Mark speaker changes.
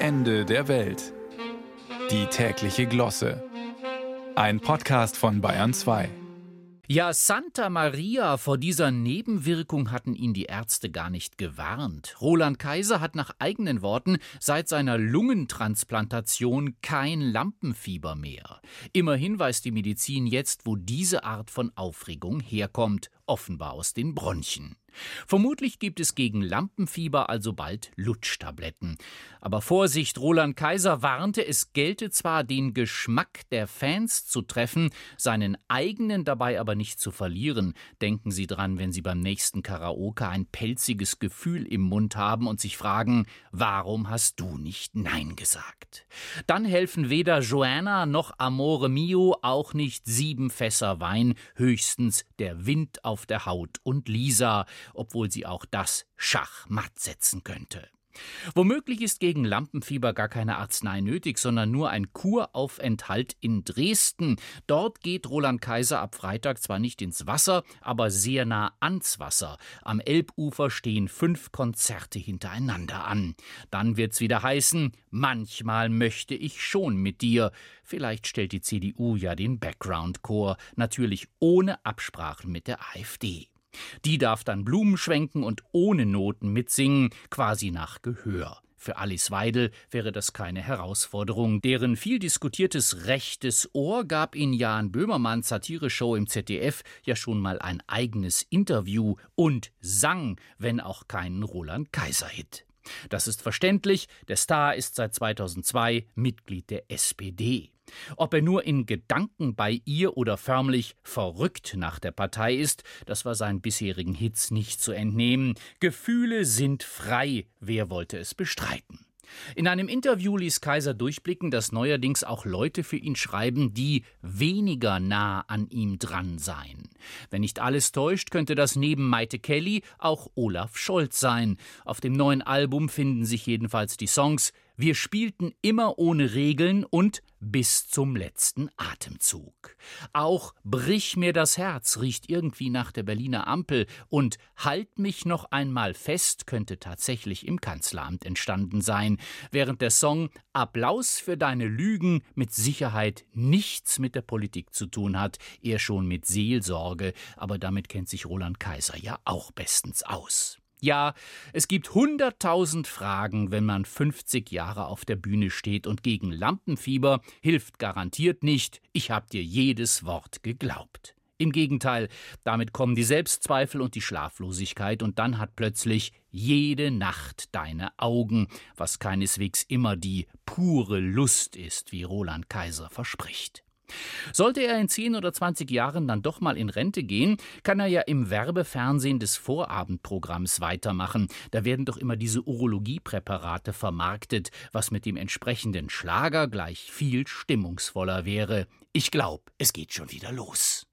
Speaker 1: Ende der Welt. Die tägliche Glosse. Ein Podcast von Bayern 2.
Speaker 2: Ja, Santa Maria, vor dieser Nebenwirkung hatten ihn die Ärzte gar nicht gewarnt. Roland Kaiser hat nach eigenen Worten seit seiner Lungentransplantation kein Lampenfieber mehr. Immerhin weiß die Medizin jetzt, wo diese Art von Aufregung herkommt, offenbar aus den Bronchien. Vermutlich gibt es gegen Lampenfieber also bald Lutschtabletten. Aber Vorsicht, Roland Kaiser warnte, es gelte zwar den Geschmack der Fans zu treffen, seinen eigenen dabei aber nicht zu verlieren. Denken Sie dran, wenn Sie beim nächsten Karaoke ein pelziges Gefühl im Mund haben und sich fragen, warum hast du nicht Nein gesagt? Dann helfen weder Joanna noch Amore Mio, auch nicht sieben Fässer Wein, höchstens der Wind auf der Haut und Lisa obwohl sie auch das schachmatt setzen könnte. Womöglich ist gegen Lampenfieber gar keine Arznei nötig, sondern nur ein Kuraufenthalt in Dresden. Dort geht Roland Kaiser ab Freitag zwar nicht ins Wasser, aber sehr nah ans Wasser. Am Elbufer stehen fünf Konzerte hintereinander an. Dann wird's wieder heißen, manchmal möchte ich schon mit dir. Vielleicht stellt die CDU ja den Background-Chor, natürlich ohne Absprachen mit der AfD. Die darf dann Blumen schwenken und ohne Noten mitsingen, quasi nach Gehör. Für Alice Weidel wäre das keine Herausforderung. Deren viel diskutiertes rechtes Ohr gab in Jan Böhmermanns Satireshow im ZDF ja schon mal ein eigenes Interview und sang, wenn auch keinen Roland Kaiser-Hit. Das ist verständlich, der Star ist seit 2002 Mitglied der SPD. Ob er nur in Gedanken bei ihr oder förmlich verrückt nach der Partei ist, das war seinen bisherigen Hits nicht zu entnehmen. Gefühle sind frei, wer wollte es bestreiten? In einem Interview ließ Kaiser durchblicken, dass neuerdings auch Leute für ihn schreiben, die weniger nah an ihm dran seien. Wenn nicht alles täuscht, könnte das neben Maite Kelly auch Olaf Scholz sein. Auf dem neuen Album finden sich jedenfalls die Songs wir spielten immer ohne Regeln und bis zum letzten Atemzug. Auch Brich mir das Herz riecht irgendwie nach der Berliner Ampel und Halt mich noch einmal fest könnte tatsächlich im Kanzleramt entstanden sein, während der Song Applaus für deine Lügen mit Sicherheit nichts mit der Politik zu tun hat, eher schon mit Seelsorge, aber damit kennt sich Roland Kaiser ja auch bestens aus. Ja, es gibt hunderttausend Fragen, wenn man 50 Jahre auf der Bühne steht und gegen Lampenfieber hilft garantiert nicht, ich hab dir jedes Wort geglaubt. Im Gegenteil, damit kommen die Selbstzweifel und die Schlaflosigkeit und dann hat plötzlich jede Nacht deine Augen, was keineswegs immer die pure Lust ist, wie Roland Kaiser verspricht. Sollte er in 10 oder 20 Jahren dann doch mal in Rente gehen, kann er ja im Werbefernsehen des Vorabendprogramms weitermachen. Da werden doch immer diese Urologiepräparate vermarktet, was mit dem entsprechenden Schlager gleich viel stimmungsvoller wäre. Ich glaube, es geht schon wieder los.